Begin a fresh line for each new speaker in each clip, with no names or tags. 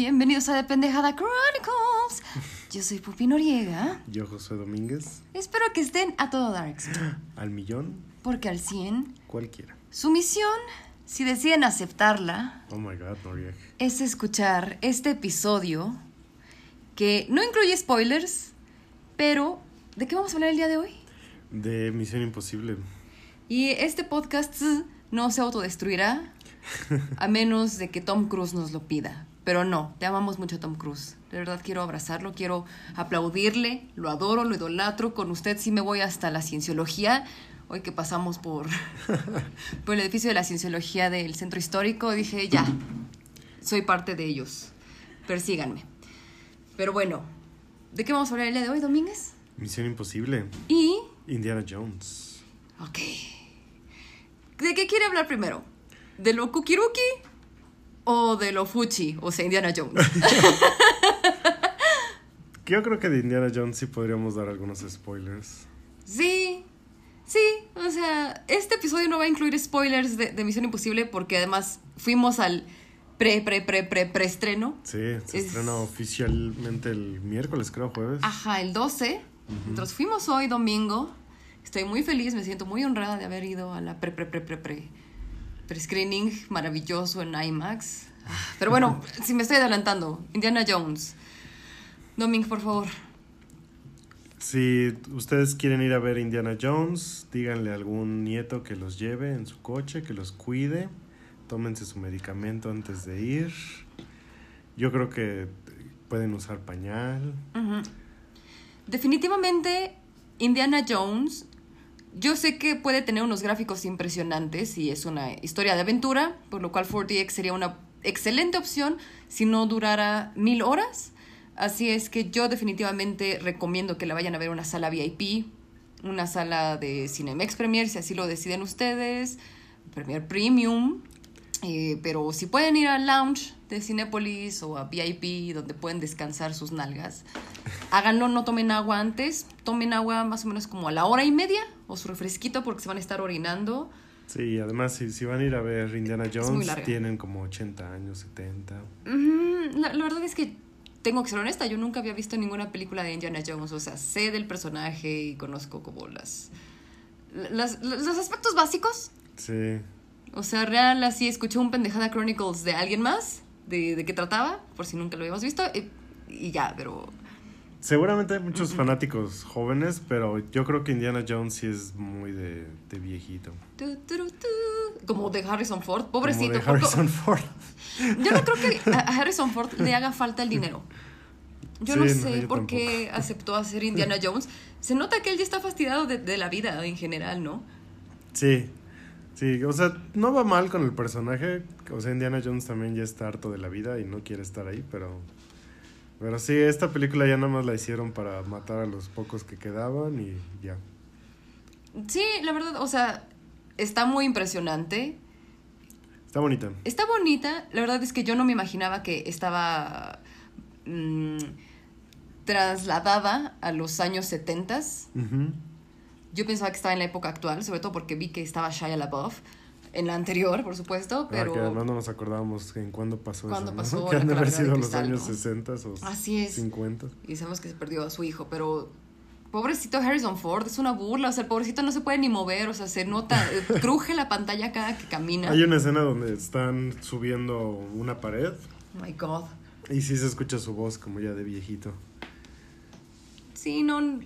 Bienvenidos a The Pendejada Chronicles. Yo soy Pupi Noriega.
Yo, José Domínguez.
Espero que estén a todo Darks.
Al millón,
Porque al 100,
cualquiera.
su misión, si deciden aceptarla,
Oh my god, Noriega.
es escuchar este episodio que no incluye spoilers, pero ¿de qué vamos a hablar el día de hoy?
De Misión Imposible.
Y este podcast no se autodestruirá a menos de que Tom Cruise nos lo pida. Pero no, te amamos mucho Tom Cruise. De verdad quiero abrazarlo, quiero aplaudirle, lo adoro, lo idolatro. Con usted sí me voy hasta la cienciología. Hoy que pasamos por, por el edificio de la cienciología del centro histórico, dije, ya, soy parte de ellos. Persíganme. Pero bueno, ¿de qué vamos a hablar el día de hoy, Domínguez?
Misión Imposible.
Y...
Indiana Jones.
Ok. ¿De qué quiere hablar primero? ¿De lo Kukiruki o de lo Fuchi, o sea, Indiana Jones?
Yo creo que de Indiana Jones sí podríamos dar algunos spoilers.
sí, sí, o sea, este episodio no va a incluir spoilers de, de Misión Imposible porque además fuimos al pre, pre, pre, pre, preestreno.
Sí, se
Es-
estrena oficialmente el miércoles, creo, jueves.
Ajá, el 12. Nosotros fuimos hoy domingo. Estoy muy feliz, me siento muy honrada de haber ido a la pre, pre, pre, pre, pre, pre-screening maravilloso en IMAX. Pero bueno, si me estoy adelantando, Indiana Jones. Domingo, por favor.
Si ustedes quieren ir a ver Indiana Jones, díganle a algún nieto que los lleve en su coche, que los cuide. Tómense su medicamento antes de ir. Yo creo que pueden usar pañal.
Definitivamente, Indiana Jones, yo sé que puede tener unos gráficos impresionantes y es una historia de aventura, por lo cual 4DX sería una excelente opción si no durara mil horas. Así es que yo definitivamente recomiendo que la vayan a ver una sala VIP, una sala de Cinemex Premier, si así lo deciden ustedes, Premier Premium. Eh, pero si pueden ir al lounge de Cinépolis o a VIP donde pueden descansar sus nalgas, háganlo, no tomen agua antes, tomen agua más o menos como a la hora y media o su refresquito porque se van a estar orinando.
Sí, además si, si van a ir a ver Indiana Jones, tienen como 80 años, 70.
Ujú, La, la verdad es que tengo que ser honesta, yo nunca había visto ninguna película de Indiana Jones, o sea, sé del personaje y conozco como las, las- los aspectos básicos.
Sí,
O sea, real, así escuché un pendejada Chronicles de alguien más, de, de qué trataba, por si nunca lo habíamos visto, y, y ya, pero...
seguramente hay muchos fanáticos jóvenes, pero yo creo que Indiana Jones sí es muy de, de viejito.
tu, tu, tu, como de Harrison Ford, pobrecito.
Como de Harrison Ford.
Yo no creo que a Harrison Ford le haga falta el dinero. Yo
Sí,
no
no,
sé por qué aceptó hacer Indiana Jones. Se nota que él ya está fastidiado de, de la vida en general, ¿no?
Sí, sí, o sea, no va mal con el personaje. O sea, Indiana Jones también ya está harto de la vida y no quiere estar ahí, pero. Pero sí, esta película ya nada más la hicieron para matar a los pocos que quedaban y ya.
Sí, la verdad, o sea, está muy impresionante.
Está bonita.
Está bonita. La verdad es que yo no me imaginaba que estaba mm, trasladada a los años 70.
Ujú.
Yo pensaba que estaba en la época actual, sobre todo porque vi que estaba Shia LaBeouf en la anterior, por supuesto, pero...
Ah, que además no nos acordábamos en cuándo pasó
¿Cuándo
eso. ¿no?
pasó
Que
la
han de haber
calavera de
sido los años
¿no?
60 o
Así es.
50.
Y sabemos que se perdió a su hijo, pero pobrecito Harrison Ford, es una burla, o sea, el pobrecito no se puede ni mover, o sea, se nota, cruje la pantalla cada que camina.
Hay una escena donde están subiendo una pared
Oh my God.
y sí se escucha su voz como ya de viejito.
Sí, no...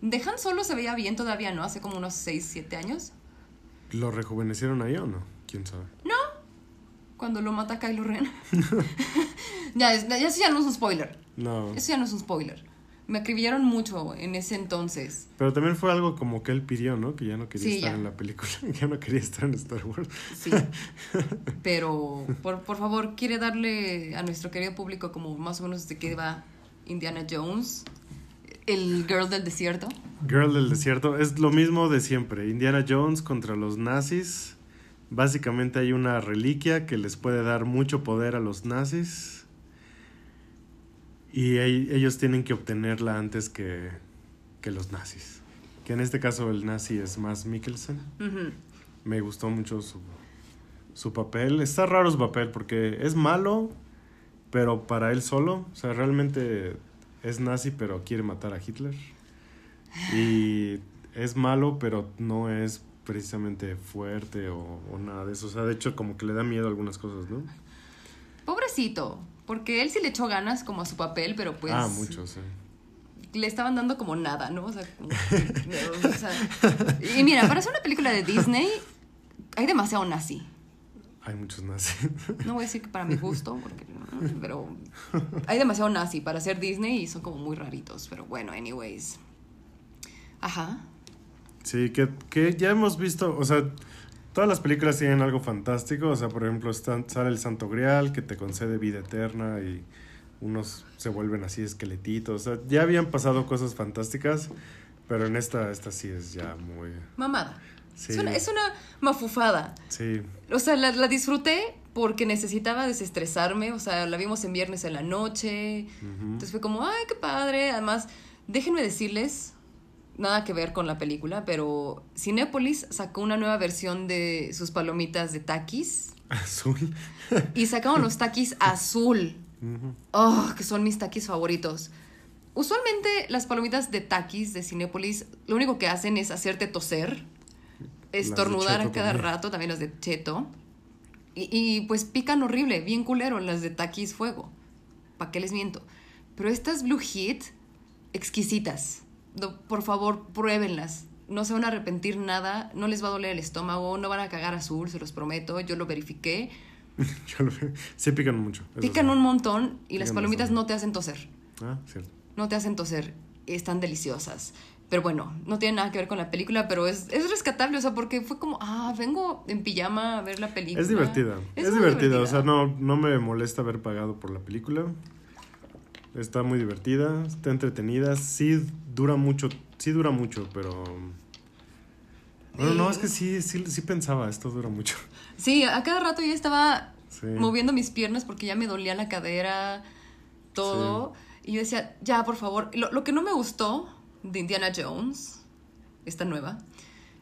De Han Solo se veía bien todavía, ¿no? Hace como unos 6, 7 años.
¿Lo rejuvenecieron ahí o no? ¿Quién sabe?
Cuando lo mata Kylo Ren. ya, es- ya, eso ya no es un spoiler.
No.
Eso ya no es un spoiler. Me acribillaron mucho en ese entonces.
Pero también fue algo como que él pidió, ¿no? Que ya no quería
Sí,
estar
ya.
en la película, ya no quería estar en Star Wars.
Sí. Pero, por, por favor, quiere darle a nuestro querido público como más o menos de qué va Indiana Jones, el girl del desierto.
Girl del desierto es lo mismo de siempre. Indiana Jones contra los nazis. Básicamente hay una reliquia que les puede dar mucho poder a los nazis. Y ell- ellos tienen que obtenerla antes que, que los nazis. Que en este caso el nazi es más Mikkelsen. Me gustó mucho su... su papel. Está raro su papel porque es malo, pero para él solo. O sea, realmente es nazi, pero quiere matar a Hitler. Y es malo, pero no es precisamente fuerte o, o nada de eso. O sea, de hecho, como que le da miedo a algunas cosas, ¿no?
Pobrecito, porque él sí le echó ganas como a su papel, pero pues...
ah, mucho, sí.
le estaban dando como nada, ¿no? O sea, como que- o sea, y mira, para hacer una película de Disney hay demasiado nazi.
Hay muchos nazis.
No voy a decir que para mi gusto, porque, pero hay demasiado nazi para hacer Disney y son como muy raritos. Pero bueno, anyways. Ajá.
Sí, que, que ya hemos visto, o sea, todas las películas tienen algo fantástico, o sea, por ejemplo, están- sale el Santo Grial que te concede vida eterna y unos se vuelven así esqueletitos, o sea, ya habían pasado cosas fantásticas, pero en esta, esta sí es ya muy...
Mamada.
Sí,
Es, una, es una mafufada.
sí,
O sea, la, la disfruté porque necesitaba desestresarme. O sea, la vimos en viernes en la noche. Entonces fue como, ay, qué padre. Además, déjenme decirles, nada que ver con la película, pero Cinépolis sacó una nueva versión de sus palomitas de taquis
azul.
y sacaron los taquis azul. Oh, que son mis taquis favoritos. Usualmente las palomitas de taquis de Cinépolis lo único que hacen es hacerte toser, estornudar a cada
también.
rato, también las de cheto. Y, y, pues pican horrible, bien culero las de taquis fuego. ¿Para qué les miento? Pero estas Blue Hit, exquisitas. No, por favor, pruébenlas. No se van a arrepentir nada, no les va a doler el estómago, no van a cagar azul, se los prometo, yo lo verifiqué.
Yo lo- sí pican mucho.
Pican
sí.
un montón y las palomitas no te hacen toser.
Ah, cierto.
no te hacen toser, están deliciosas. Pero bueno, no tiene nada que ver con la película, pero es, es rescatable, o sea, porque fue como, ah, vengo en pijama a ver la película.
Es divertida, es,
muy
divertida, o sea, no, no me molesta haber pagado por la película. Está muy divertida, está entretenida, sí dura mucho, sí dura mucho, pero... Bueno, no, es que sí, sí, sí pensaba, esto dura mucho.
Sí, a cada rato ya estaba
Sí.
moviendo mis piernas porque ya me dolía la cadera, todo. Y yo decía, ya, por favor. Lo, lo que no me gustó de Indiana Jones, esta nueva,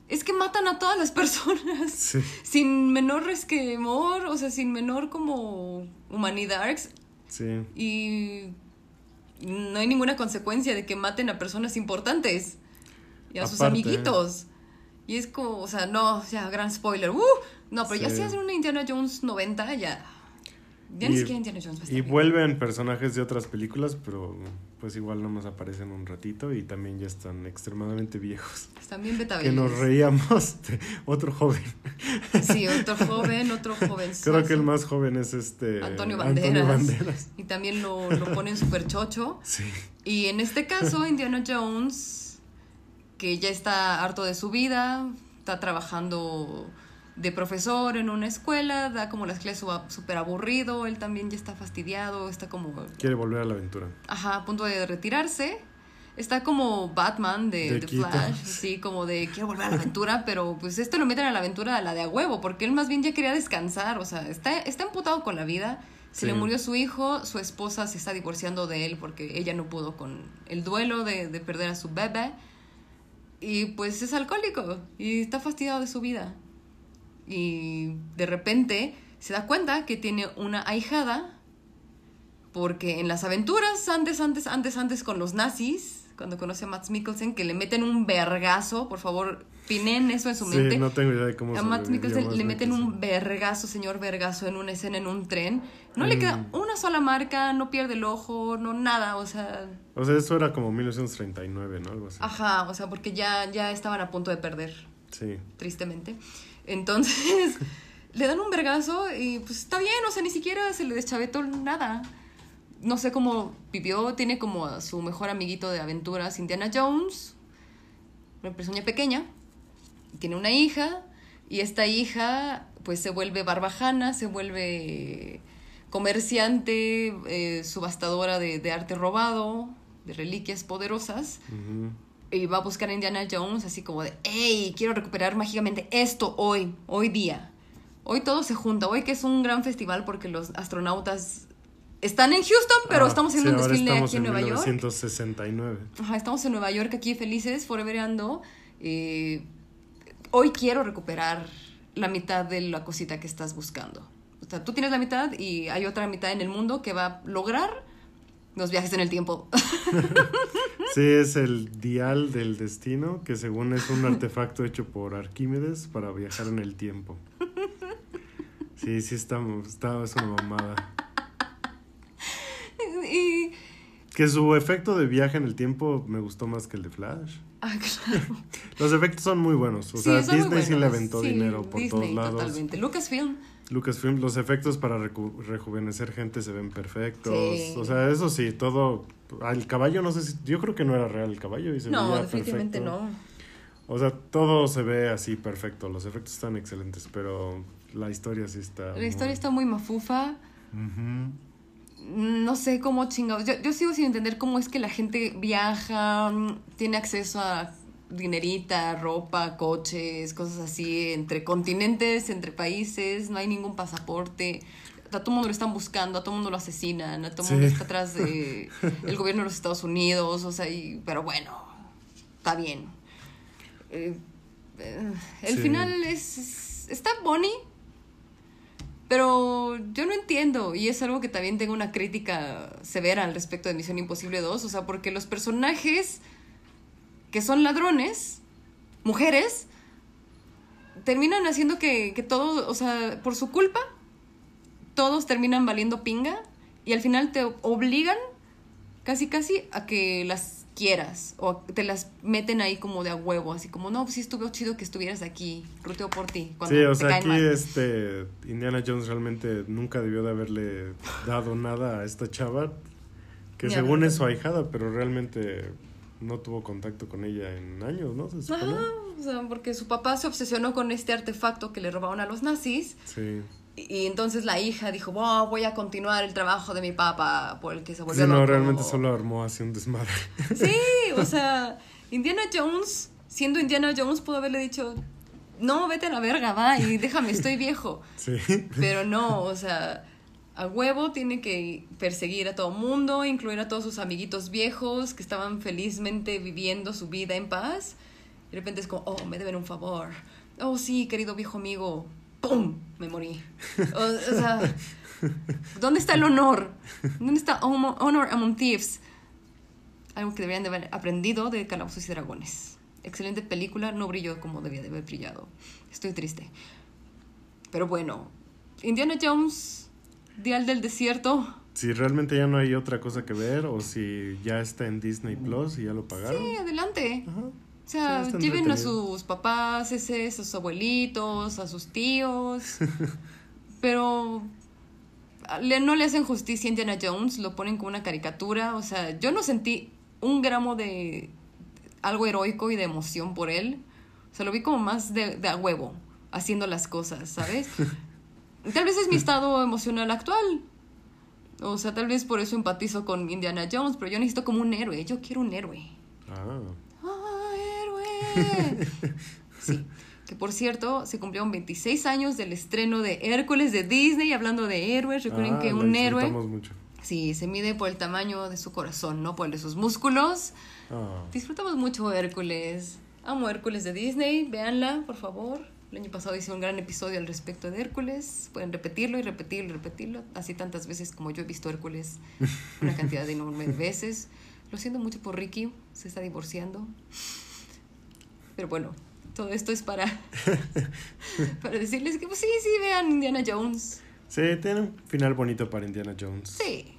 es que matan a todas las personas.
Sí,
Sin menor resquemor, o sea, sin menor como humanidad.
sí.
y no hay ninguna consecuencia de que maten a personas importantes y a sus amiguitos. Y es como, o sea, no, ya, gran spoiler. ¡Uh! No, pero ya si hacen una Indiana Jones 90, ya. Ya ni siquiera Indiana Jones va a estar
Y
bien.
vuelven personajes de otras películas, pero pues igual nomás aparecen un ratito y también ya están extremadamente viejos.
Están bien
Que
betabeles.
nos reíamos de otro joven.
Sí, otro joven, otro joven.
Creo que el más joven es este...
Antonio Banderas.
Banderas.
Y también lo, lo ponen súper chocho.
Sí.
Y en este caso, Indiana Jones, que ya está harto de su vida, está trabajando de profesor en una escuela, da como las clases súper aburrido, él también ya está fastidiado, está como,
Quiere volver a la aventura.
ajá, a punto de retirarse. Está como Batman de. Flash, sí, como de quiero volver a la aventura, pero pues esto lo meten a la aventura a la de a huevo, porque él más bien ya quería descansar, o sea, está, está emputado con la vida. Se
Sí.
le murió su hijo, su esposa se está divorciando de él porque ella no pudo con el duelo de, de perder a su bebé. Y pues es alcohólico y está fastidiado de su vida. Y de repente se da cuenta que tiene una ahijada porque en las aventuras antes, antes, antes, antes con los nazis, cuando conoce a Matt Mikkelsen, que le meten un vergazo, por favor, pinen eso en su
Sí,
mente.
no tengo idea de cómo
A
sobrevivió
Mikkelsen le meten un vergazo, señor vergazo, en una escena en un tren. No le
Mm.
queda una sola marca, no pierde el ojo, no nada, o sea,
O sea, eso era como 1939, ¿no? Algo así.
ajá, o sea, porque ya, ya estaban a punto de perder,
Sí.
tristemente. Entonces, le dan un vergazo y pues está bien, o sea, ni siquiera se le deschavetó nada. No sé cómo vivió, tiene como a su mejor amiguito de aventuras, Indiana Jones, una persona pequeña, tiene una hija y esta hija pues se vuelve barbajana, se vuelve comerciante, eh, subastadora de, de arte robado, de reliquias poderosas. Y va a buscar a Indiana Jones así como de, hey, quiero recuperar mágicamente esto hoy, hoy día. Hoy todo se junta, hoy que es un gran festival porque los astronautas están en Houston, pero
Ah,
estamos haciendo
sí,
un desfile aquí en Nueva York.
1969.
Ajá, estamos en Nueva York aquí felices, foreverando. Eh, hoy quiero recuperar la mitad de la cosita que estás buscando. O sea, tú tienes la mitad y hay otra mitad en el mundo que va a lograr los viajes en el tiempo.
Sí, es el dial del destino, que según es un artefacto hecho por Arquímedes para viajar en el tiempo. Sí, sí, está, está es una mamada.
y...
Que su efecto de viaje en el tiempo me gustó más que el de Flash.
Ah, claro.
Los efectos son muy buenos. O
Sí,
sea, Disney sí le aventó
Sí,
dinero por todos
Disney,
lados.
Totalmente. Lucasfilm.
Lucasfilm, los efectos para rejuvenecer gente se ven perfectos.
Sí.
O sea, eso sí, todo. El caballo, no sé si. Yo creo que no era real el caballo y se
No,
veía
definitivamente
perfecto.
no.
O sea, todo se ve así perfecto. Los efectos están excelentes, pero la historia sí está.
La historia está muy mafufa. No sé cómo chingados. Yo, yo sigo sin entender cómo es que la gente viaja, tiene acceso a dinerita, ropa, coches, cosas así, entre continentes, entre países, no hay ningún pasaporte. A todo mundo lo están buscando, a todo mundo lo asesinan, a todo mundo está atrás de el gobierno de los Estados Unidos, o sea, y- pero bueno, está bien. Eh, eh, el
Sí.
final es, es- está bonny, pero yo no entiendo, y es algo que también tengo una crítica severa al respecto de Misión Imposible 2, o sea, porque los personajes que son ladrones, mujeres, terminan haciendo que, que todo, o sea, por su culpa, todos terminan valiendo pinga, y al final te obligan casi casi a que las quieras, o te las meten ahí como de a huevo, así como, no, pues sí estuvo chido que estuvieras aquí, ruteo por ti, cuando
Sí, o
te
sea,
caen
aquí
mal.
este Indiana Jones realmente nunca debió de haberle dado nada a esta chava, que
Ni
según es su ahijada, pero realmente no tuvo contacto con ella en años, ¿no? Se supone.
Ajá, o sea, porque su papá se obsesionó con este artefacto que le robaron a los nazis
Sí.
y, y entonces la hija dijo, "Wow, voy a continuar el trabajo de mi papá por el que se volvió
Sí, no,
loco".
realmente solo armó así un desmadre.
Sí, o sea, Indiana Jones, siendo Indiana Jones, pudo haberle dicho, no, vete a la verga, va, y déjame, estoy viejo.
Sí.
Pero no, o sea, a huevo tiene que perseguir a todo mundo, incluir a todos sus amiguitos viejos que estaban felizmente viviendo su vida en paz. De repente es como, oh, me deben un favor. Oh, sí, querido viejo amigo. ¡Pum! Me morí. O, o sea, ¿dónde está el honor? ¿Dónde está honor among thieves? Algo que deberían de haber aprendido de Calabozos y Dragones. Excelente película, no brilló como debía de haber brillado. Estoy triste. Pero bueno, Indiana Jones, Dial del Desierto.
Si realmente ya no hay otra cosa que ver o si ya está en Disney Plus y ya lo pagaron.
Sí, adelante.
Ajá.
O sea,
Sí,
lleven a sus papás, ese, a sus abuelitos, a sus tíos. pero le, no le hacen justicia a Indiana Jones, lo ponen como una caricatura. O sea, yo no sentí un gramo de algo heroico y de emoción por él. O sea, lo vi como más de, de a huevo, haciendo las cosas, ¿sabes? Tal vez es mi estado emocional actual. O sea, tal vez por eso empatizo con Indiana Jones, pero yo necesito como un héroe. Yo quiero un héroe.
Ah.
¡Ah, héroe! Sí. Que por cierto, se cumplieron 26 años del estreno de Hércules de Disney. Hablando de héroes, recuerden
Ah,
que un héroe.
mucho.
Sí, se mide por el tamaño de su corazón, no por el de sus músculos.
Ah.
Disfrutamos mucho Hércules. Amo Hércules de Disney. Véanla, por favor. El año pasado hice un gran episodio al respecto de Hércules. Pueden repetirlo y repetirlo y repetirlo. Así tantas veces como yo he visto Hércules. Una cantidad de enorme de veces. Lo siento mucho por Ricky. Se está divorciando. Pero bueno, todo esto es para, para decirles que pues sí, sí, vean Indiana Jones.
Sí, tiene un final bonito para Indiana Jones.
Sí.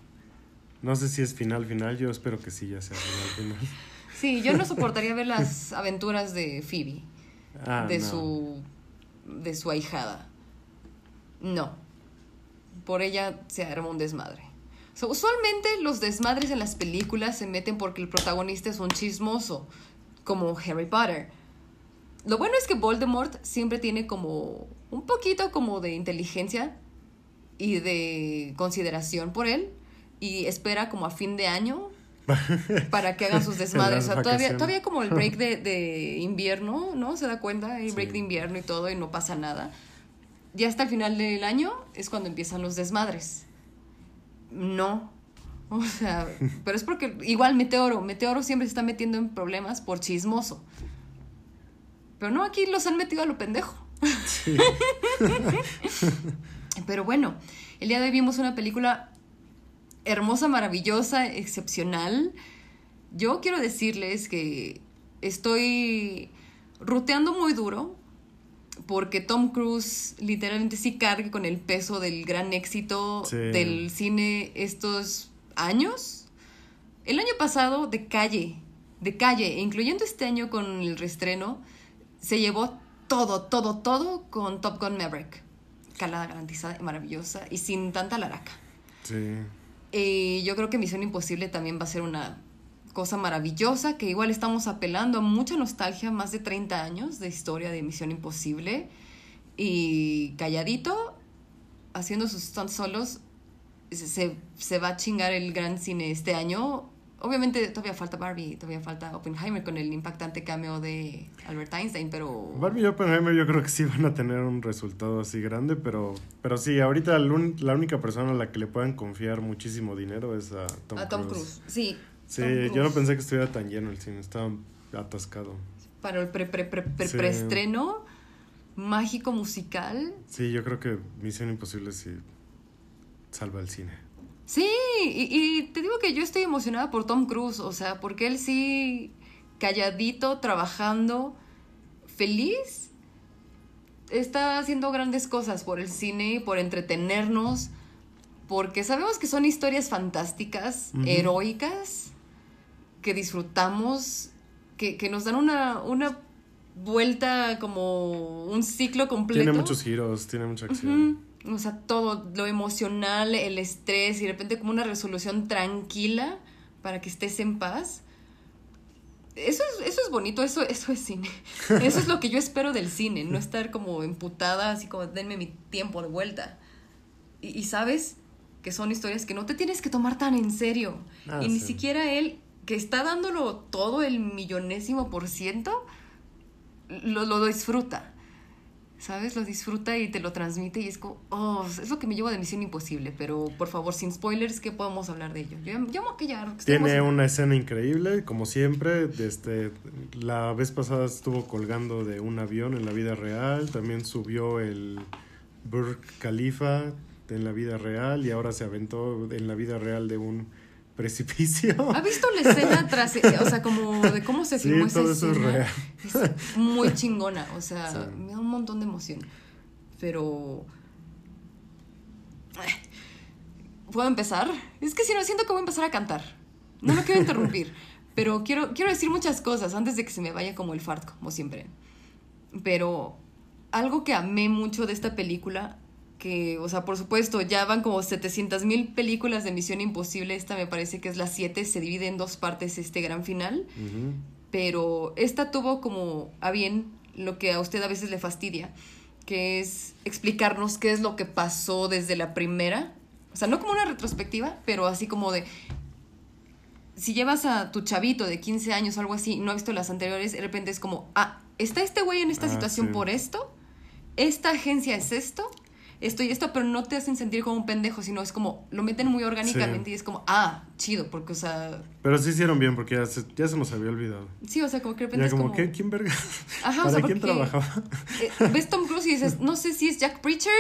No sé si es final final, yo espero que sí ya sea final final.
Sí, yo no soportaría ver las aventuras de Phoebe.
Ah,
de
no.
su de su ahijada. No. Por ella se arma un desmadre. Usualmente los desmadres en las películas se meten porque el protagonista es un chismoso, como Harry Potter. Lo bueno es que Voldemort siempre tiene como un poquito como de inteligencia y de consideración por él y espera como a fin de año para que hagan sus desmadres. O sea, todavía, todavía como el break de, de invierno, ¿no? Se da cuenta, el break
Sí.
de invierno y todo y no pasa nada. Ya hasta el final del año es cuando empiezan los desmadres. No. O sea, pero es porque igual Meteoro, Meteoro siempre se está metiendo en problemas por chismoso. Pero no, aquí los han metido a lo pendejo. Pero bueno, el día de hoy vimos una película hermosa, maravillosa, excepcional. Yo quiero decirles que estoy ruteando muy duro porque Tom Cruise literalmente sí carga con el peso del gran éxito
Sí.
del cine estos años. El año pasado, de calle, de calle, e incluyendo este año con el reestreno, se llevó todo, todo, todo con Top Gun Maverick. Calada garantizada y maravillosa y sin tanta laraca.
Sí.
Y yo creo que Misión Imposible también va a ser una cosa maravillosa, que igual estamos apelando a mucha nostalgia, más de 30 años de historia de Misión Imposible. Y calladito, haciendo sus stunts solos, se, se va a chingar el gran cine este año. Obviamente todavía falta Barbie, todavía falta Oppenheimer con el impactante cameo de Albert Einstein, pero...
Barbie y Oppenheimer yo creo que sí van a tener un resultado así grande, pero, pero sí, ahorita la única persona a la que le puedan confiar muchísimo dinero es a Tom,
a Tom
Cruise.
Cruise, sí.
Sí,
Tom
yo no pensé que estuviera tan lleno el cine, estaba atascado.
Para el pre, pre, pre, pre-
Sí.
preestreno mágico musical,
Sí, yo creo que Misión Imposible sí salva el cine.
Sí, y, y te digo que yo estoy emocionada por Tom Cruise, o sea, porque él sí, calladito, trabajando, feliz, está haciendo grandes cosas por el cine, por entretenernos, porque sabemos que son historias fantásticas, heroicas, que disfrutamos, que, que nos dan una, una vuelta como un ciclo completo.
Tiene muchos giros, tiene mucha acción.
O sea, todo, lo emocional, el estrés y de repente como una resolución tranquila para que estés en paz. Eso es, eso es bonito, eso, eso es cine. Eso es lo que yo espero del cine, no estar como emputada, así como denme mi tiempo de vuelta. Y, y sabes que son historias que no te tienes que tomar tan en serio.
Ah,
y ni siquiera él, que está dándolo todo el millonésimo por ciento, lo, lo disfruta. ¿Sabes? Lo disfruta y te lo transmite y es como, oh, es lo que me llevo de Misión Imposible, pero por favor, sin spoilers, ¿qué podemos hablar de ello? Yo, yo me voy a callar. que estoy
Tiene una escena increíble, como siempre. Este, la vez pasada estuvo colgando de un avión en la vida real. También subió el Burj Khalifa en la vida real y ahora se aventó en la vida real de un precipicio.
¿Ha visto la escena tras, o sea, como de cómo se
Sí,
filmó esa
todo eso es
escena?
real.
Es muy chingona, o sea,
Sí.
me da un montón de emoción. Pero... Ay, ¿Puedo empezar? Es que si no, siento que voy a empezar a cantar. No lo quiero interrumpir, pero quiero, quiero decir muchas cosas antes de que se me vaya como el fart, como siempre. Pero algo que amé mucho de esta película, que, o sea, por supuesto, ya van como 700 mil películas de Misión Imposible, esta me parece que es la 7, se divide en dos partes este gran final pero esta tuvo como a bien lo que a usted a veces le fastidia, que es explicarnos qué es lo que pasó desde la primera, o sea, no como una retrospectiva, pero así como de, si llevas a tu chavito de 15 años o algo así no ha visto las anteriores, de repente es como, ah, está este güey en esta
Ah,
situación
sí.
por esto, esta agencia es esto. Esto y esto, pero no te hacen sentir como un pendejo, sino es como, lo meten muy orgánicamente
Sí.
y es como, ah, chido, porque, o sea,
Pero sí hicieron bien porque ya se, ya se nos había olvidado.
sí, o sea, como que de repente
Ya
es
como. ¿quién verga?
Ajá, o
¿Para
sea,
quién trabajaba?
Eh, ves Tom Cruise y dices, no sé si es Jack Preacher,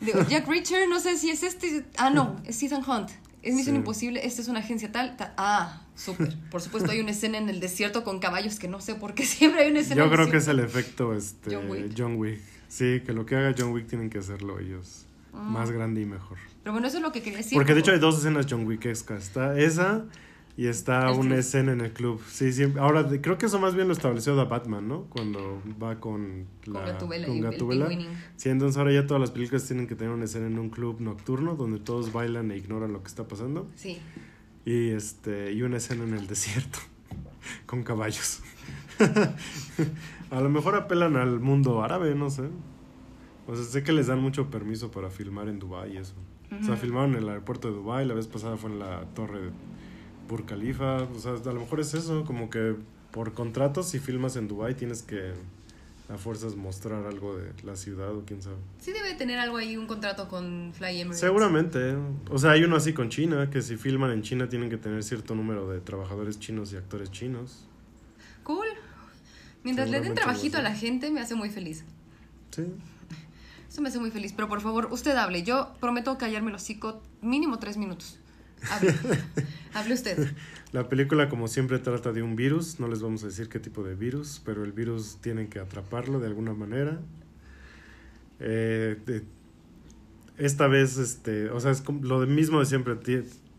digo, Jack Reacher, no sé si es este, ah, no, es Ethan Hunt, es Misión
Sí.
Imposible, esta es una agencia tal, tal, ah, súper, por supuesto hay una escena en el desierto con caballos que no sé por qué siempre hay una escena
Yo creo que es el efecto este,
John Wick.
John Wick. Sí, que lo que haga John Wick tienen que hacerlo ellos. Más grande y mejor.
Pero bueno, eso es lo que quería decir.
Porque de hecho hay dos escenas John Wickescas. Está esa y está
El
una
club.
escena en el club. Sí, siempre. Ahora, creo que eso más bien lo estableció The Batman, ¿no? Cuando va con
Con
la con
el
Gatúbela.
pingüinín.
Sí, entonces ahora ya todas las películas tienen que tener una escena en un club nocturno donde todos bailan e ignoran lo que está pasando.
Sí.
Y este y una escena en el desierto con caballos. a lo mejor apelan al mundo árabe, no sé. O sea, sé que les dan mucho permiso para filmar en Dubai y eso. O sea, filmaron en el aeropuerto de Dubai, la vez pasada fue en la torre de Burj Khalifa. O sea, a lo mejor es eso, como que por contrato si filmas en Dubai tienes que a fuerzas mostrar algo de la ciudad o quién sabe.
Sí debe tener algo ahí, un contrato con Fly Emirates.
Seguramente. O sea, hay uno así con China, que si filman en China tienen que tener cierto número de trabajadores chinos y actores chinos.
Cool. Mientras le den trabajito a la gente, me hace muy feliz.
Sí.
Eso me hace muy feliz, pero por favor, usted hable. Yo prometo callarme los hocico mínimo tres minutos. Hable. hable usted.
La película, como siempre, trata de un virus. No les vamos a decir qué tipo de virus, pero el virus tienen que atraparlo de alguna manera. Eh, de- esta vez, este, o sea, es lo mismo de siempre.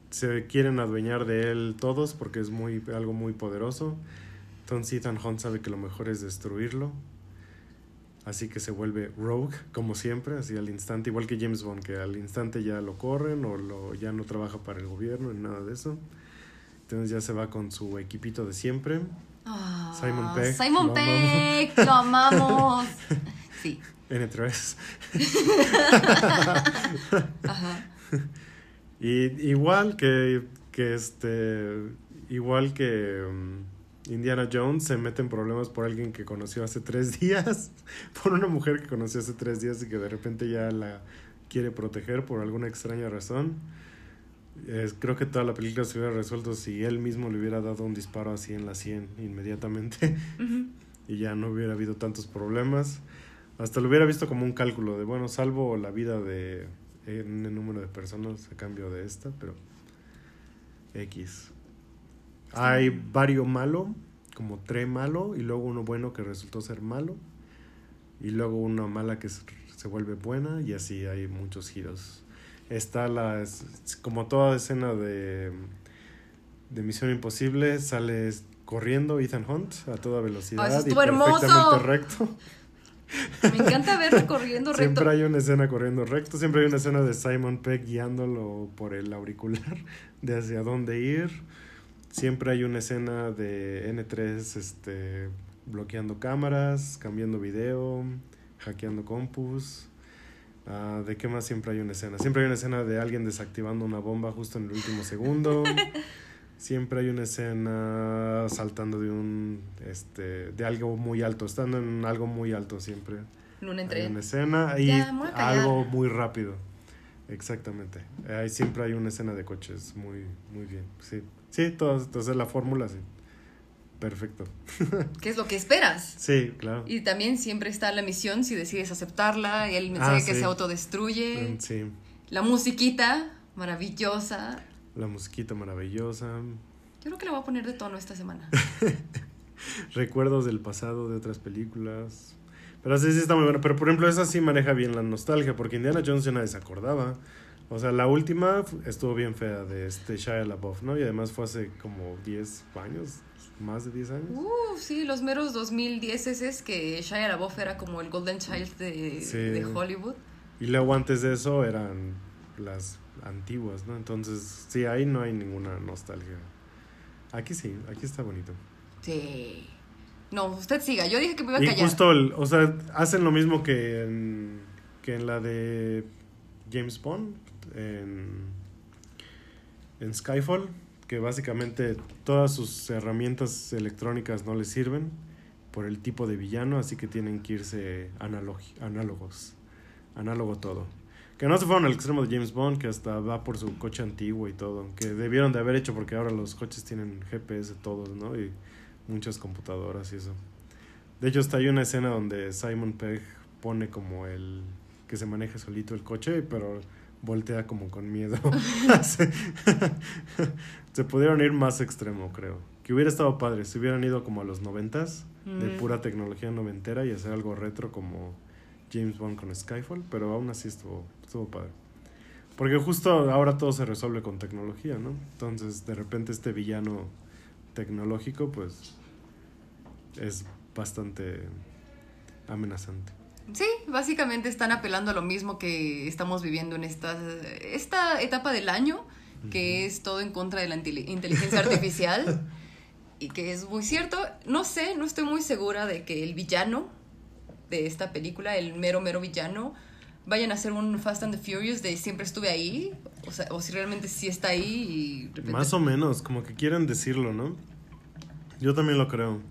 Se quieren adueñar de él todos porque es muy algo muy poderoso. Entonces Ethan Hunt sabe que lo mejor es destruirlo. Así que se vuelve rogue, como siempre, así al instante, igual que James Bond, que al instante ya lo corren o lo, ya no trabaja para el gobierno ni nada de eso. Entonces ya se va con su equipito de siempre.
Ah,
Simon Pegg,
Simon
lo
Pegg, lo amamos. Sí.
N3.
Ajá.
Y igual que, que este, igual que um, Indiana Jones se mete en problemas por alguien que conoció hace tres días, por una mujer que conoció hace tres días y que de repente ya la quiere proteger por alguna extraña razón. Creo que toda la película se hubiera resuelto si él mismo le hubiera dado un disparo así en la 100 inmediatamente y ya no hubiera habido tantos problemas. Hasta lo hubiera visto como un cálculo de, bueno, salvo la vida de el número de personas a cambio de esta, pero X. Hay varios malo, como tres malo, y luego uno bueno que resultó ser malo, y luego una mala que se, vuelve buena, y así hay muchos giros. Está la, como toda escena de, de Misión Imposible, sale corriendo Ethan Hunt a toda velocidad
Ah, eso
y
estuvo hermoso.
recto.
Me encanta verlo corriendo recto.
Siempre hay una escena corriendo recto, siempre hay una escena de Simon Pegg guiándolo por el auricular de hacia dónde ir. Siempre hay una escena de N3 este, bloqueando cámaras, cambiando video, hackeando compus. Ah, ¿De qué más siempre hay una escena? Siempre hay una escena de alguien desactivando una bomba justo en el último segundo. Siempre hay una escena saltando de un este de algo muy alto, estando en algo muy alto siempre. Hay
entreno.
una escena y
Ya,
algo muy rápido. Exactamente. Ahí siempre hay una escena de coches muy muy bien. Sí. Sí, todo, entonces la fórmula sí. Perfecto.
¿Qué es lo que esperas?
Sí, claro.
Y también siempre está la misión si decides aceptarla, y el mensaje
Ah,
que se autodestruye,
Mm, Sí.
la musiquita maravillosa.
La musiquita maravillosa.
Yo creo que la voy a poner de tono esta semana.
Recuerdos del pasado de otras películas. Pero sí, sí está muy bueno. Pero por ejemplo, esa sí maneja bien la nostalgia, porque Indiana Jones ya nadie se acordaba. O sea, la última estuvo bien fea de este Shia LaBeouf, ¿no? Y además fue hace como 10 años, más de 10 años.
Uh, sí, los meros 2010 es que Shia LaBeouf era como el Golden Child de,
Sí.
de Hollywood.
Y luego antes de eso eran las antiguas, ¿no? Entonces, sí, ahí no hay ninguna nostalgia. Aquí sí, aquí está bonito.
Sí. No, usted siga. Yo dije que me iba a
Y
callar.
justo, el- o sea, hacen lo mismo que en, que en la de James Bond, en, en Skyfall, que básicamente todas sus herramientas electrónicas no les sirven por el tipo de villano, así que tienen que irse análogos, análogo todo. Que no se fueron al extremo de James Bond, que hasta va por su coche antiguo y todo, que debieron de haber hecho porque ahora los coches tienen GPS todos, ¿no? Y muchas computadoras y eso. De hecho, está hay una escena donde Simon Pegg pone como el que se maneje solito el coche, pero voltea como con miedo. se, se pudieron ir más extremo, creo. Que hubiera estado padre si hubieran ido como a los noventas, de
Mm.
pura tecnología noventera y hacer algo retro como James Bond con Skyfall, pero aún así estuvo, estuvo padre. Porque justo ahora todo se resuelve con tecnología, ¿no? Entonces, de repente este villano tecnológico, pues, es bastante amenazante.
Sí, básicamente están apelando a lo mismo que estamos viviendo en esta, esta etapa del año, que es todo en contra de la inteli- inteligencia artificial. y que es muy cierto. No sé, no estoy muy segura de que el villano de esta película, el mero, mero villano, vayan a hacer un Fast and the Furious de siempre estuve ahí. O, sea, o si realmente sí está ahí y... repente-
Más o menos, como que quieren decirlo, ¿no? Yo también lo creo.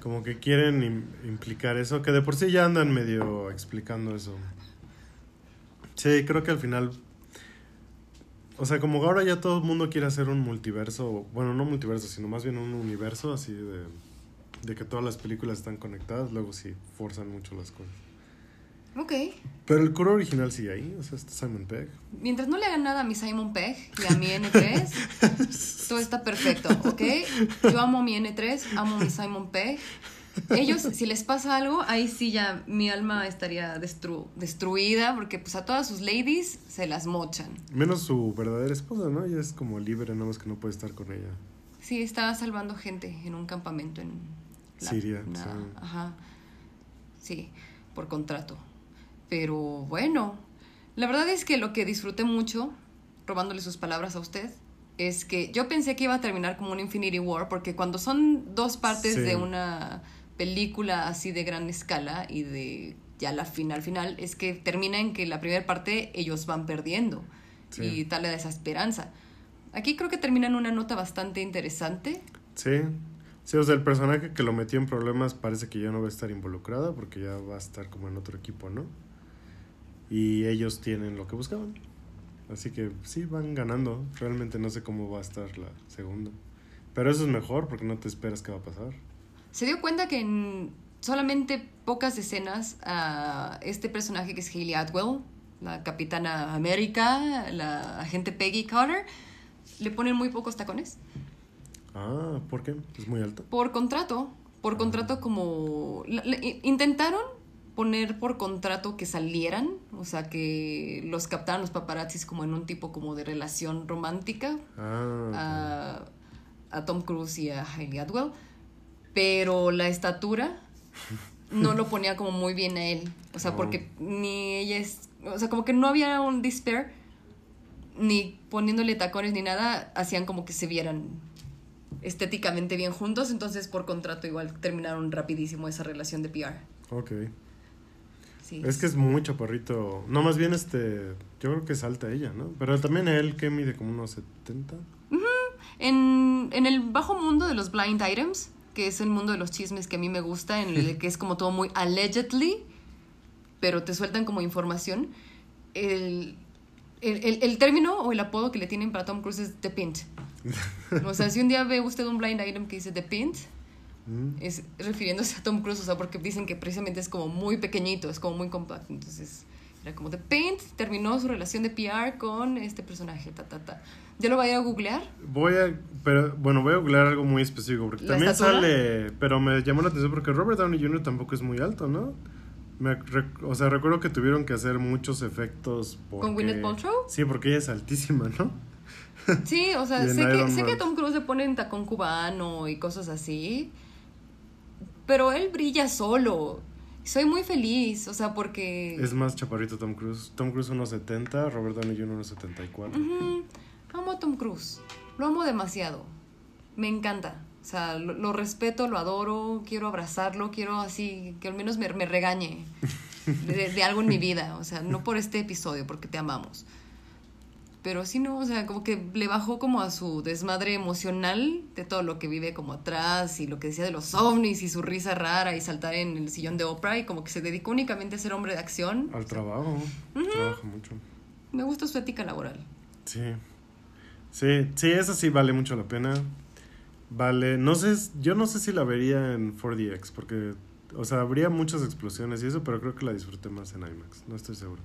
Como que quieren im- implicar eso, que de por sí ya andan medio explicando eso. Sí, creo que al final... O sea, como ahora ya todo el mundo quiere hacer un multiverso, bueno, no multiverso, sino más bien un universo así de, de que todas las películas están conectadas, luego sí forzan mucho las cosas.
Ok.
Pero el coro original sigue ahí, o sea, está Simon Pegg.
Mientras no le hagan nada a mi Simon Pegg y a mi N3, todo está perfecto, ¿ok? Yo amo mi N3, amo mi Simon Pegg. Ellos, si les pasa algo, ahí sí ya mi alma estaría destru- destruida porque pues a todas sus ladies se las mochan.
Menos su verdadera esposa, ¿no? Ella es como libre, nada más que no puede estar con ella.
Sí, estaba salvando gente en un campamento en
Siria,
una-
sí.
Ajá. Sí, por contrato. Pero bueno, la verdad es que lo que disfruté mucho, robándole sus palabras a usted, es que yo pensé que iba a terminar como un Infinity War, porque cuando son dos partes
Sí.
de una película así de gran escala y de ya la final final, es que termina en que la primera parte ellos van perdiendo
Sí.
y tal esa esperanza. Aquí creo que termina en una nota bastante interesante.
Sí. Sí, o sea, el personaje que lo metió en problemas parece que ya no va a estar involucrada porque ya va a estar como en otro equipo, ¿no? Y ellos tienen lo que buscaban. Así que sí, van ganando. Realmente no sé cómo va a estar la segunda. Pero eso es mejor porque no te esperas qué va a pasar.
Se dio cuenta que en solamente pocas escenas a este personaje que es Hayley Atwell, la capitana América, la agente Peggy Carter, le ponen muy pocos tacones.
Ah, ¿por qué? Es muy alto.
Por contrato, por contrato como... la- la- i- intentaron poner por contrato que salieran, o sea, que los captaran los paparazzis como en un tipo como de relación romántica
Ah,
a, a Tom Cruise y a Hailey Atwell, pero la estatura no lo ponía como muy bien a él, o sea,
Oh.
porque ni ella es, o sea, como que no había un despair, ni poniéndole tacones ni nada, hacían como que se vieran estéticamente bien juntos, entonces por contrato igual terminaron rapidísimo esa relación de PR.
ok.
Sí.
Es que es muy chaparrito. No, más bien este. Yo creo que es alta ella, ¿no? Pero también él que mide como unos 70.
En, en el bajo mundo de los blind items, que es el mundo de los chismes que a mí me gusta, en el que es como todo muy allegedly, pero te sueltan como información, el, el, el- el término o el apodo que le tienen para Tom Cruise es The Pint. O sea, si un día ve usted un blind item que dice The Pint,
Mm.
es refiriéndose a Tom Cruise, o sea, porque dicen que precisamente es como muy pequeñito, es como muy compacto. Entonces, era como The Paint terminó su relación de PR con este personaje, ta, ta, ta. ¿Ya lo voy a googlear?
Voy a. Pero bueno, voy a googlear algo muy específico. Porque
¿La
también
estatura?
sale. Pero me llamó la atención porque Robert Downey Jr. tampoco es muy alto, ¿no? Me o sea, recuerdo que tuvieron que hacer muchos efectos. Porque,
¿Con Gwyneth Paltrow?
Sí, porque ella es altísima, ¿no?
Sí, o sea,
en
sé que, sé que Tom Cruise le ponen tacón cubano y cosas así, pero él brilla solo. Soy muy feliz, o sea, porque...
Es más chaparrito Tom Cruise. Tom Cruise unos 70, Robert Downey Jr. unos 74.
Ujú, Amo a Tom Cruise, lo amo demasiado, me encanta. O sea, lo, lo respeto, lo adoro, quiero abrazarlo, quiero así, que al menos me, me regañe de, de algo en mi vida. O sea, no por este episodio, porque te amamos. Pero sí, no, o sea, como que le bajó como a su desmadre emocional de todo lo que vive como atrás y lo que decía de los ovnis y su risa rara y saltar en el sillón de Oprah y como que se dedicó únicamente a ser hombre de acción.
Al trabajo. Trabaja mucho.
Me gusta su ética laboral.
Sí. Sí, sí, esa sí vale mucho la pena. Vale, no sé, yo no sé si la vería en 4DX, porque, o sea, habría muchas explosiones y eso, pero creo que la disfruté más en IMAX, no estoy seguro.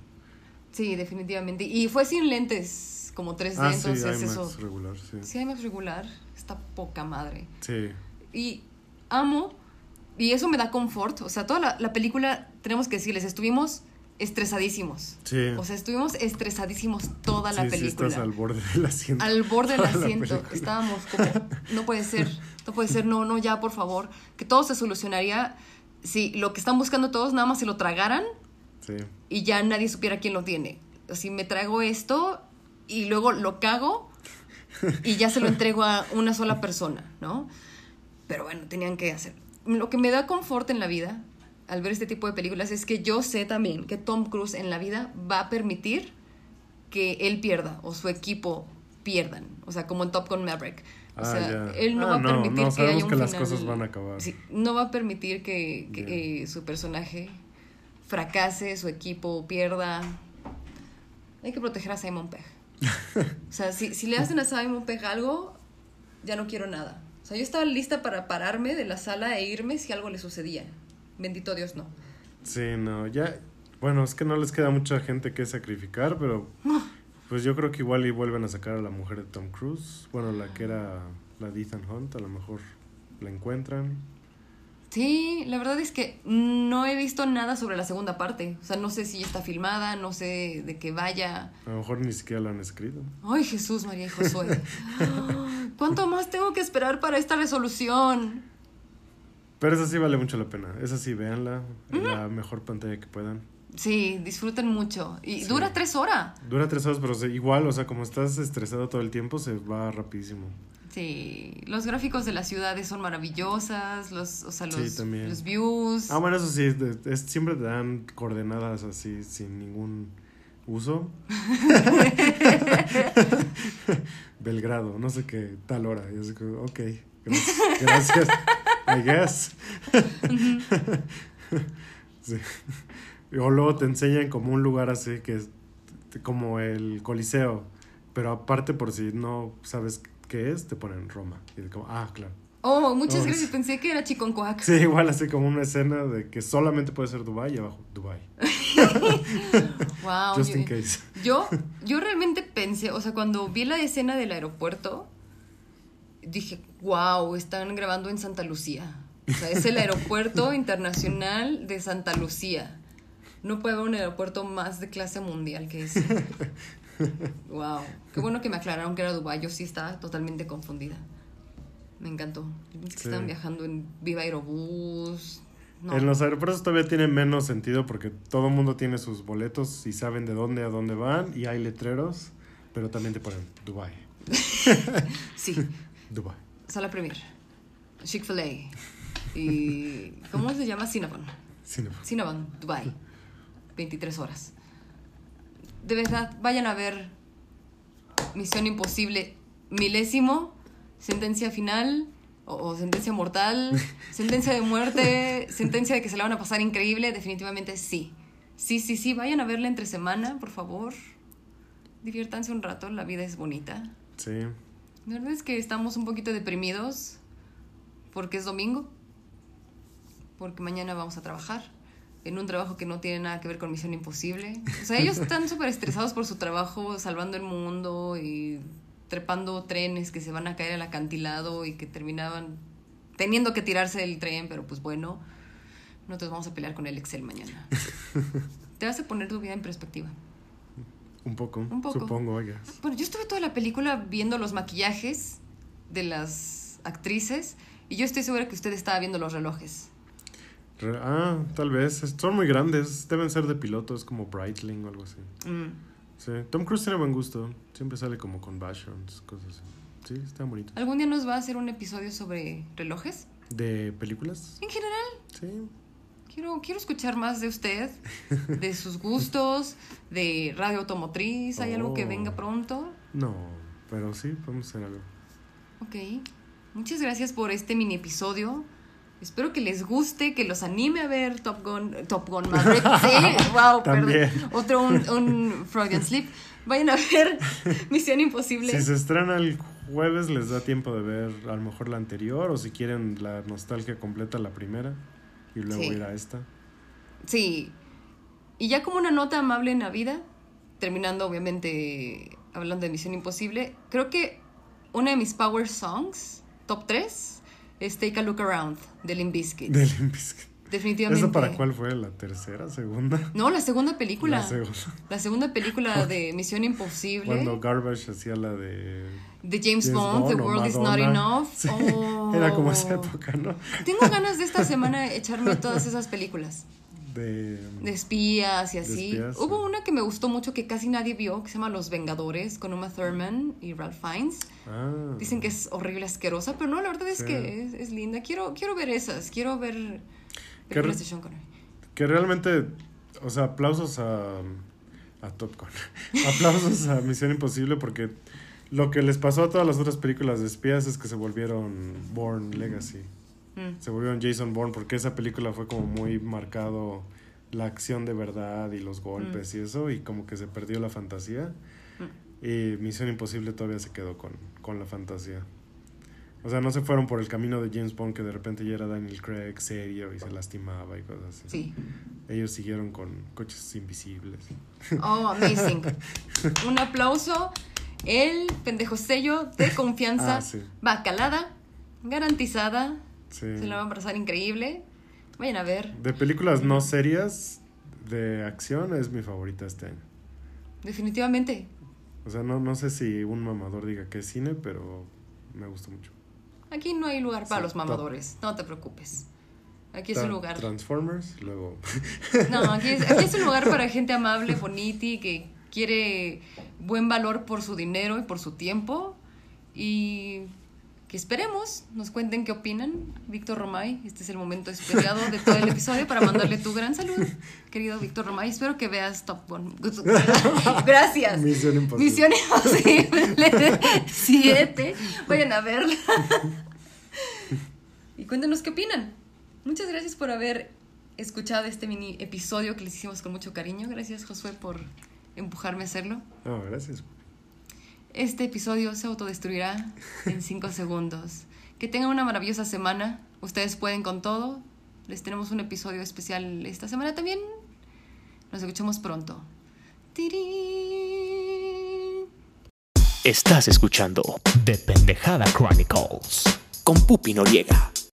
Sí, definitivamente. Y fue sin lentes como 3D,
Ah, sí, IMAX
eso...
regular, sí.
Sí, IMAX regular, está poca madre.
Sí,
Y amo, y eso me da confort. O sea, toda la, la película, tenemos que decirles, estuvimos estresadísimos.
sí.
O sea, estuvimos estresadísimos toda la
sí, sí,
película.
estás al borde del asiento.
al borde del asiento.
película.
Estábamos como, no puede ser, no puede ser, no, no, ya, por favor. Que todo se solucionaría si lo que están buscando todos nada más se lo tragaran
Sí,
y ya nadie supiera quién lo tiene. Si me traigo esto y luego lo cago y ya se lo entrego a una sola persona, ¿no? Pero bueno, tenían que hacer. Lo que me da confort en la vida al ver este tipo de películas es que yo sé también que Tom Cruise en la vida va a permitir que él pierda o su equipo pierdan. O sea, como en Top Gun Maverick. O
Ah,
sea, él no
Ah,
va a permitir
no,
que haya un
que las
final-
cosas van a acabar.
Sí, no va a permitir que, que, eh, su personaje fracase, su equipo pierda. Hay que proteger a Simon Pegg. o sea, si, si le hacen a Simon Pegg algo, ya no quiero nada. O sea, yo estaba lista para pararme de la sala e irme si algo le sucedía. Bendito Dios, no.
sí, no, ya. Bueno, es que no les queda mucha gente que sacrificar, pero pues yo creo que igual y vuelven a sacar a la mujer de Tom Cruise. Bueno, la que era la de Ethan Hunt, a lo mejor la encuentran.
Sí, la verdad es que no he visto nada sobre la segunda parte. O sea, no sé si está filmada, no sé de qué vaya.
A lo mejor ni siquiera la han escrito.
Ay, Jesús, María y Josué. ¿Cuánto más tengo que esperar para esta resolución?
Pero esa sí vale mucho la pena. Esa sí, véanla en la mejor pantalla que puedan.
Sí, disfruten mucho. Y
Sí.
dura tres horas.
Dura tres horas, pero igual, o sea, como estás estresado todo el tiempo, se va rapidísimo.
Sí, los gráficos de las ciudades son maravillosas, los, o sea, los, views.
Ah, bueno, eso sí, es- siempre te dan coordenadas así, sin ningún uso. Belgrado, no sé qué, tal hora. Y así como, ok, gracias, gracias, I guess. sí. O luego te enseñan como un lugar así que es como el Coliseo, pero aparte por si no sabes qué es, te ponen Roma. Y es como, ah, claro.
Oh, muchas
Oh,
gracias, pensé que era Chiconcoac.
Sí, igual así como una escena de que solamente puede ser Dubai y abajo Dubai.
Wow.
Just
yo,
in case.
yo, yo realmente pensé, o sea, cuando vi la escena del aeropuerto, dije, wow, están grabando en Santa Lucía. O sea, es el aeropuerto internacional de Santa Lucía. No puede haber un aeropuerto más de clase mundial que ese. Wow. Qué bueno que me aclararon que era Dubái. Yo sí estaba totalmente confundida. Me encantó. Yo pensé que
Sí.
estaban viajando en Viva Aerobús. No.
En los aeropuertos todavía tiene menos sentido porque todo el mundo tiene sus boletos y saben de dónde a dónde van y hay letreros, pero también te ponen Dubai,
Sí.
Dubai.
Sala Premier. Chick-fil-A. Y. ¿Cómo se llama? Cinnabon.
No.
Cinnabon, Dubai. 23 horas. De verdad, vayan a ver Misión Imposible milésimo, sentencia final o, o sentencia mortal, sentencia de muerte, sentencia de que se la van a pasar increíble. Definitivamente sí. Sí, sí, sí. Vayan a verla entre semana, por favor. Diviértanse un rato, la vida es bonita.
Sí.
La verdad es que estamos un poquito deprimidos porque es domingo, porque mañana vamos a trabajar en un trabajo que no tiene nada que ver con Misión Imposible. O sea, ellos están súper estresados por su trabajo, salvando el mundo y trepando trenes que se van a caer al acantilado y que terminaban teniendo que tirarse del tren, pero pues bueno, nosotros vamos a pelear con el Excel mañana. Te vas a poner tu vida en perspectiva.
Un poco,
Un poco.
supongo, oiga.
Bueno, yo estuve toda la película viendo los maquillajes de las actrices y yo estoy segura que usted estaba viendo los relojes.
Ah, tal vez. Son muy grandes. Deben ser de pilotos como Breitling o algo así.
Mm.
Sí. Tom Cruise tiene buen gusto. Siempre sale como con Bastions, cosas así. Sí, está bonito.
¿Algún día nos va a hacer un episodio sobre relojes?
¿De películas?
En general,
Sí.
quiero, quiero escuchar más de usted, de sus gustos, de radio automotriz. ¿Hay algo que
Oh.
venga pronto?
No, pero sí, podemos hacer algo.
Ok. Muchas gracias por este mini episodio. Espero que les guste, que los anime a ver Top Gun, Top Gun Maverick. Sí, wow,
También.
perdón. Otro un, un Freudian Slip. Vayan a ver Misión Imposible.
Si se estrena el jueves, les da tiempo de ver a lo mejor la anterior o si quieren la nostalgia completa, la primera y luego
Sí.
ir a esta.
Sí. Y ya como una nota amable en la vida, terminando obviamente hablando de Misión Imposible, creo que una de mis power songs, top 3, es Take a Look Around de Limp Bizkit.
De Limp Bizkit.
Definitivamente.
¿Eso para cuál fue? ¿La tercera? ¿Segunda?
No, la segunda película.
La segunda.
La segunda película de Misión Imposible.
Cuando Garbage hacía la de...
de James,
James
Bond, The
Bond o
World is Not
Madonna.
Enough.
Sí,
Oh.
Era como esa época, ¿no?
Tengo ganas de esta semana echarme todas esas películas.
De...
De espías y así.
espías,
Hubo
sí.
una que me gustó mucho que casi nadie vio, que se llama Los Vengadores, con Uma Thurman y Ralph Fiennes.
Ah.
Dicen que es horrible, asquerosa, pero no, la verdad es
Sí.
que es, es linda. Quiero, quiero ver esas, quiero ver
¿Qué
películas
re-
de Sean Connery.
Que realmente, o sea, aplausos a, a Top Gun. aplausos a Misión Imposible porque lo que les pasó a todas las otras películas de espías es que se volvieron Born Legacy.
Mm.
Se volvieron Jason Bourne porque esa película fue como muy marcado la acción de verdad y los golpes y eso y como que se perdió la fantasía. Y Misión Imposible todavía se quedó con, con la fantasía. O sea, no se fueron por el camino de James Bond que de repente ya era Daniel Craig serio y se lastimaba y cosas así.
Sí.
Ellos siguieron con coches invisibles.
Oh, amazing. Un aplauso. El pendejo sello de confianza.
Ah, sí.
Bacalada. Garantizada.
Sí.
Se la van a pasar increíble. Vayan a ver.
De películas no serias de acción es mi favorita este año.
Definitivamente.
O sea, no, no sé si un mamador diga que es cine, pero me gustó mucho.
Aquí no hay lugar para
Sí,
los mamadores. No te preocupes. Aquí es un lugar.
Transformers, luego...
No, aquí es, aquí es un lugar para gente amable, boniti, que quiere buen valor por su dinero y por su tiempo. Y que esperemos, nos cuenten qué opinan. Víctor Romay, este es el momento esperado de todo el episodio para mandarle tu gran salud, querido Víctor Romay. Espero que veas Top Gun. Gracias.
Misión Imposible.
Misión Imposible 7. Vayan a verla. Y cuéntenos qué opinan. Muchas gracias por haber escuchado este mini episodio que les hicimos con mucho cariño. Gracias, Josué, por empujarme a hacerlo.
No, gracias.
Este episodio se autodestruirá en 5 segundos. Que tengan una maravillosa semana. Ustedes pueden con todo. Les tenemos un episodio especial esta semana también. Nos escuchamos pronto. Tirín.
Estás escuchando The Pendejada Chronicles con Pupi Noriega.